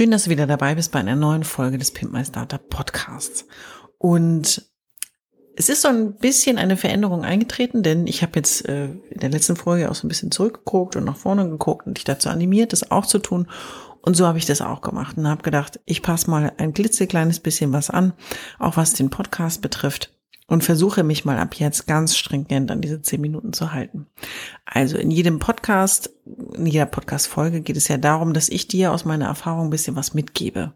Schön, dass du wieder dabei bist bei einer neuen Folge des Pimp My Startup Podcasts. Und es ist so ein bisschen eine Veränderung eingetreten, denn ich habe jetzt äh, in der letzten Folge auch so ein bisschen zurückgeguckt und nach vorne geguckt und dich dazu animiert, das auch zu tun. Und so habe ich das auch gemacht und habe gedacht, ich passe mal ein klitzekleines bisschen was an, auch was den Podcast betrifft und versuche mich mal ab jetzt ganz stringent an diese zehn Minuten zu halten. Also in jedem Podcast, in jeder Podcast-Folge geht es ja darum, dass ich dir aus meiner Erfahrung ein bisschen was mitgebe.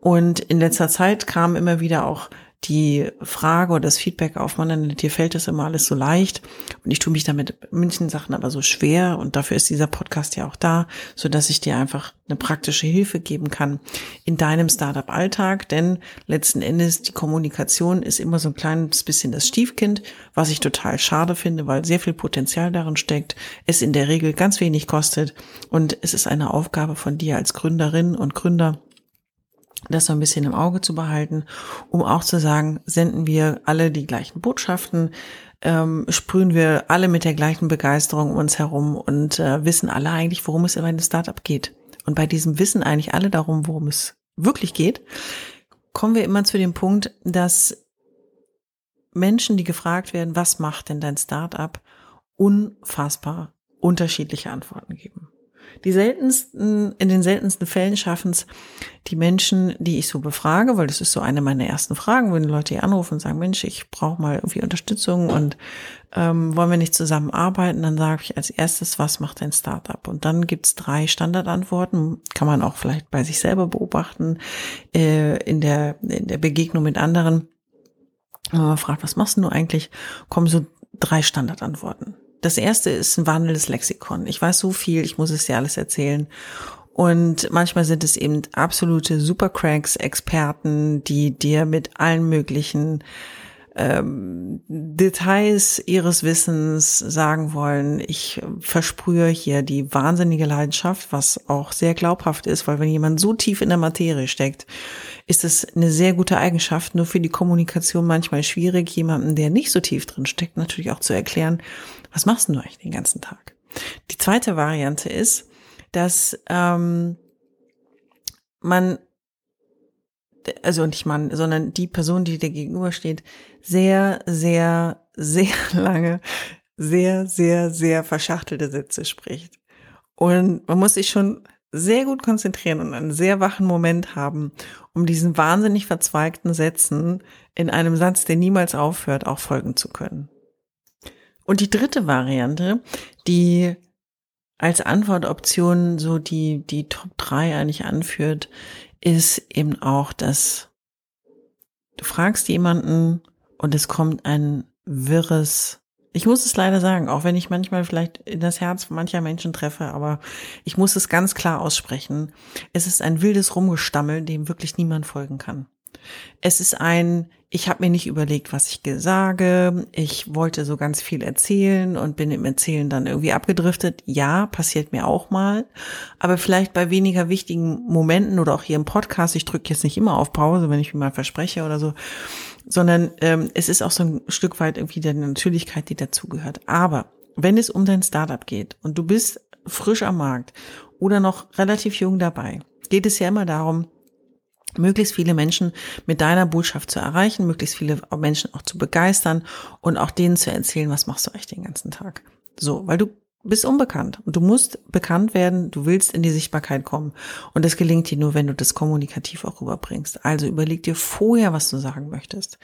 Und in letzter Zeit kam immer wieder auch die Frage oder das Feedback auf, man, dir fällt das immer alles so leicht. Und ich tue mich damit manchen Sachen aber so schwer. Und dafür ist dieser Podcast ja auch da, so dass ich dir einfach eine praktische Hilfe geben kann in deinem Startup-Alltag, denn letzten Endes die Kommunikation ist immer so ein kleines bisschen das Stiefkind, was ich total schade finde, weil sehr viel Potenzial darin steckt, es in der Regel ganz wenig kostet. Und es ist eine Aufgabe von dir als Gründerin und Gründer, das so ein bisschen im Auge zu behalten, um auch zu sagen, senden wir alle die gleichen Botschaften, ähm, sprühen wir alle mit der gleichen Begeisterung um uns herum und äh, wissen alle eigentlich, worum es in einem Startup geht. Und bei diesem Wissen eigentlich alle darum, worum es wirklich geht, kommen wir immer zu dem Punkt, dass Menschen, die gefragt werden, was macht denn dein Startup, unfassbar unterschiedliche Antworten geben. Die seltensten, in den seltensten Fällen schaffen es die Menschen, die ich so befrage, weil das ist so eine meiner ersten Fragen, wenn Leute hier anrufen und sagen, Mensch, ich brauche mal irgendwie Unterstützung und ähm, wollen wir nicht zusammenarbeiten, dann sage ich als erstes, was macht ein Startup? Und dann gibt's drei Standardantworten, kann man auch vielleicht bei sich selber beobachten, äh, in, der, in der Begegnung mit anderen. Wenn man fragt, was machst du eigentlich, kommen so drei Standardantworten das erste ist ein wandelndes Lexikon. Ich weiß so viel, ich muss es dir alles erzählen. Und manchmal sind es eben absolute Supercracks, Experten, die dir mit allen möglichen ähm, Details ihres Wissens sagen wollen. Ich versprühe hier die wahnsinnige Leidenschaft, was auch sehr glaubhaft ist, weil wenn jemand so tief in der Materie steckt, ist es eine sehr gute Eigenschaft, nur für die Kommunikation manchmal schwierig, jemanden, der nicht so tief drin steckt, natürlich auch zu erklären, was machst du eigentlich den ganzen Tag? Die zweite Variante ist, dass ähm, man, also nicht man, sondern die Person, die dir gegenübersteht, sehr, sehr, sehr lange, sehr, sehr, sehr verschachtelte Sätze spricht. Und man muss sich schon sehr gut konzentrieren und einen sehr wachen Moment haben, um diesen wahnsinnig verzweigten Sätzen in einem Satz, der niemals aufhört, auch folgen zu können. Und die dritte Variante, die als Antwortoption so die, die Top 3 eigentlich anführt, ist eben auch, dass du fragst jemanden und es kommt ein wirres, ich muss es leider sagen, auch wenn ich manchmal vielleicht in das Herz mancher Menschen treffe, aber ich muss es ganz klar aussprechen. Es ist ein wildes Rumgestammel, dem wirklich niemand folgen kann. Es ist ein, ich habe mir nicht überlegt, was ich sage. Ich wollte so ganz viel erzählen und bin im Erzählen dann irgendwie abgedriftet. Ja, passiert mir auch mal. Aber vielleicht bei weniger wichtigen Momenten oder auch hier im Podcast. Ich drücke jetzt nicht immer auf Pause, wenn ich mir mal verspreche oder so. Sondern ähm, es ist auch so ein Stück weit irgendwie der Natürlichkeit, die dazugehört. Aber wenn es um dein Startup geht und du bist frisch am Markt oder noch relativ jung dabei, geht es ja immer darum, möglichst viele Menschen mit deiner Botschaft zu erreichen, möglichst viele Menschen auch zu begeistern und auch denen zu erzählen, was machst du eigentlich den ganzen Tag. So, weil du bist unbekannt und du musst bekannt werden, du willst in die Sichtbarkeit kommen und das gelingt dir nur, wenn du das kommunikativ auch rüberbringst. Also überleg dir vorher, was du sagen möchtest.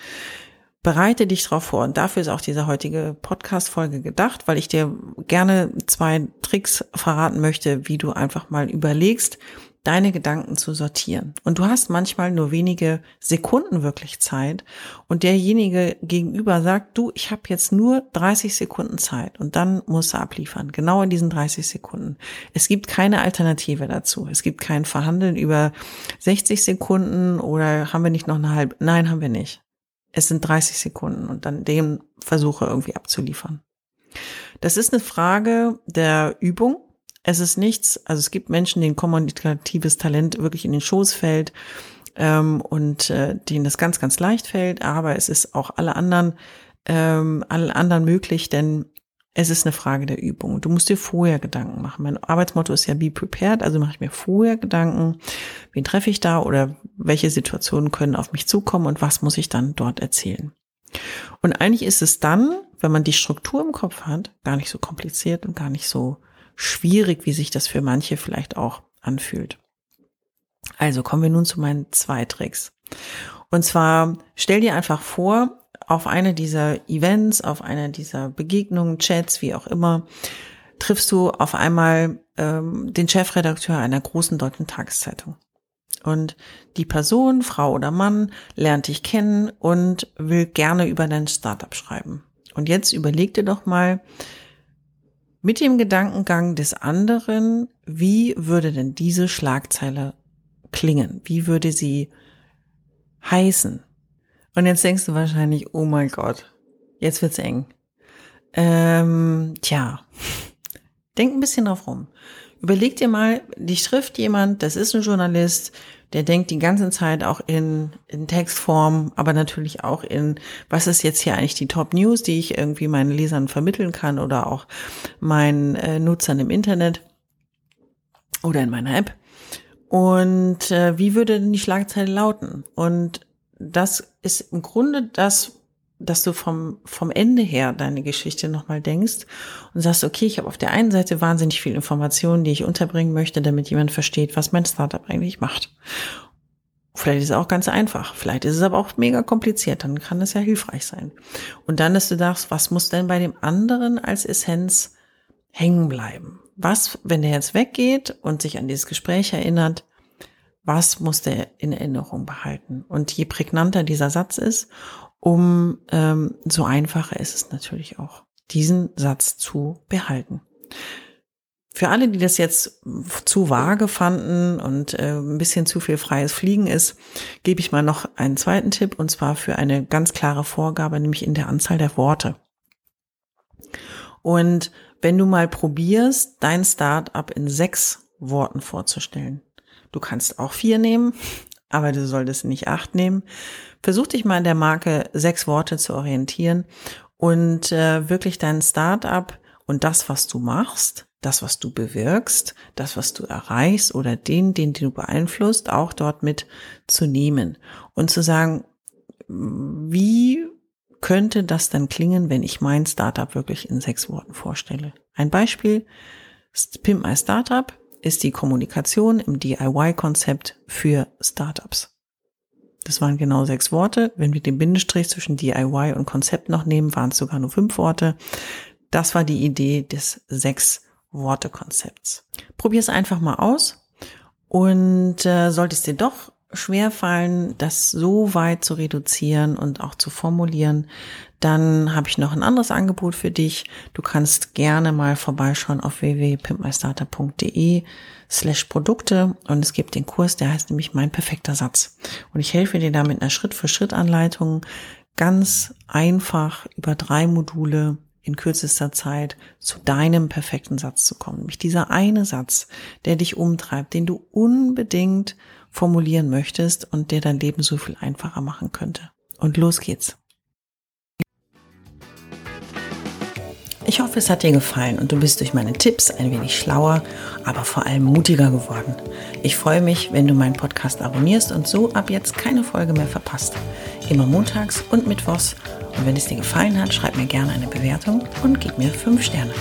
bereite dich darauf vor. Und dafür ist auch diese heutige Podcast-Folge gedacht, weil ich dir gerne zwei Tricks verraten möchte, wie du einfach mal überlegst, deine Gedanken zu sortieren. Und du hast manchmal nur wenige Sekunden wirklich Zeit und derjenige gegenüber sagt, du, ich habe jetzt nur 30 Sekunden Zeit und dann musst du abliefern, genau in diesen 30 Sekunden. Es gibt keine Alternative dazu. Es gibt kein Verhandeln über 60 Sekunden oder haben wir nicht noch eine halbe, nein, haben wir nicht. Es sind 30 Sekunden und dann dem versuche irgendwie abzuliefern. Das ist eine Frage der Übung es ist nichts, also es gibt Menschen, denen kommunikatives Talent wirklich in den Schoß fällt ähm, und äh, denen das ganz, ganz leicht fällt, aber es ist auch alle anderen, ähm, alle anderen möglich, denn es ist eine Frage der Übung. Du musst dir vorher Gedanken machen. Mein Arbeitsmotto ist ja be prepared, also mache ich mir vorher Gedanken, wen treffe ich da oder welche Situationen können auf mich zukommen und was muss ich dann dort erzählen. Und eigentlich ist es dann, wenn man die Struktur im Kopf hat, gar nicht so kompliziert und gar nicht so schwierig, wie sich das für manche vielleicht auch anfühlt. Also kommen wir nun zu meinen zwei Tricks. Und zwar stell dir einfach vor, auf eine dieser Events, auf einer dieser Begegnungen, Chats, wie auch immer, triffst du auf einmal ähm, den Chefredakteur einer großen deutschen Tageszeitung. Und die Person, Frau oder Mann, lernt dich kennen und will gerne über dein Startup schreiben. Und jetzt überleg dir doch mal, mit dem Gedankengang des anderen, wie würde denn diese Schlagzeile klingen? Wie würde sie heißen? Und jetzt denkst du wahrscheinlich, oh mein Gott, jetzt wird's eng. Ähm, tja, denk ein bisschen drauf rum. Überleg dir mal, dich trifft jemand, das ist ein Journalist, der denkt die ganze Zeit auch in, in Textform, aber natürlich auch in, was ist jetzt hier eigentlich die Top News, die ich irgendwie meinen Lesern vermitteln kann oder auch meinen äh, Nutzern im Internet oder in meiner App. Und äh, wie würde denn die Schlagzeile lauten? Und das ist im Grunde das, dass du vom, vom Ende her deine Geschichte nochmal denkst und sagst, okay, ich habe auf der einen Seite wahnsinnig viel Informationen, die ich unterbringen möchte, damit jemand versteht, was mein Startup eigentlich macht. Vielleicht ist es auch ganz einfach, vielleicht ist es aber auch mega kompliziert, dann kann es ja hilfreich sein. Und dann, dass du sagst, was muss denn bei dem anderen als Essenz hängen bleiben? Was, wenn der jetzt weggeht und sich an dieses Gespräch erinnert, was muss der in Erinnerung behalten? Und je prägnanter dieser Satz ist, um ähm, so einfacher ist es natürlich auch, diesen Satz zu behalten. Für alle, die das jetzt zu vage fanden und äh, ein bisschen zu viel freies Fliegen ist, gebe ich mal noch einen zweiten Tipp und zwar für eine ganz klare Vorgabe, nämlich in der Anzahl der Worte. Und wenn du mal probierst, dein Startup in sechs Worten vorzustellen, du kannst auch vier nehmen, aber du solltest nicht acht nehmen. Versuch dich mal in der Marke sechs Worte zu orientieren und äh, wirklich dein Startup und das, was du machst, das, was du bewirkst, das, was du erreichst oder den, den du beeinflusst, auch dort mit zu nehmen und zu sagen, wie könnte das dann klingen, wenn ich mein Startup wirklich in sechs Worten vorstelle? Ein Beispiel, Pimp My Startup ist die Kommunikation im DIY-Konzept für Startups. Das waren genau sechs Worte. Wenn wir den Bindestrich zwischen DIY und Konzept noch nehmen, waren es sogar nur fünf Worte. Das war die Idee des sechs Worte Konzepts. Probier es einfach mal aus und äh, sollte es dir doch schwer fallen, das so weit zu reduzieren und auch zu formulieren, dann habe ich noch ein anderes Angebot für dich. Du kannst gerne mal vorbeischauen auf www.pimpmystarter.de slash Produkte und es gibt den Kurs, der heißt nämlich Mein perfekter Satz. Und ich helfe dir da mit einer Schritt-für-Schritt-Anleitung ganz einfach über drei Module in kürzester Zeit zu deinem perfekten Satz zu kommen. Nämlich dieser eine Satz, der dich umtreibt, den du unbedingt formulieren möchtest und der dein Leben so viel einfacher machen könnte. Und los geht's. Ich hoffe, es hat dir gefallen und du bist durch meine Tipps ein wenig schlauer, aber vor allem mutiger geworden. Ich freue mich, wenn du meinen Podcast abonnierst und so ab jetzt keine Folge mehr verpasst. Immer montags und mittwochs. Und wenn es dir gefallen hat, schreib mir gerne eine Bewertung und gib mir fünf Sterne.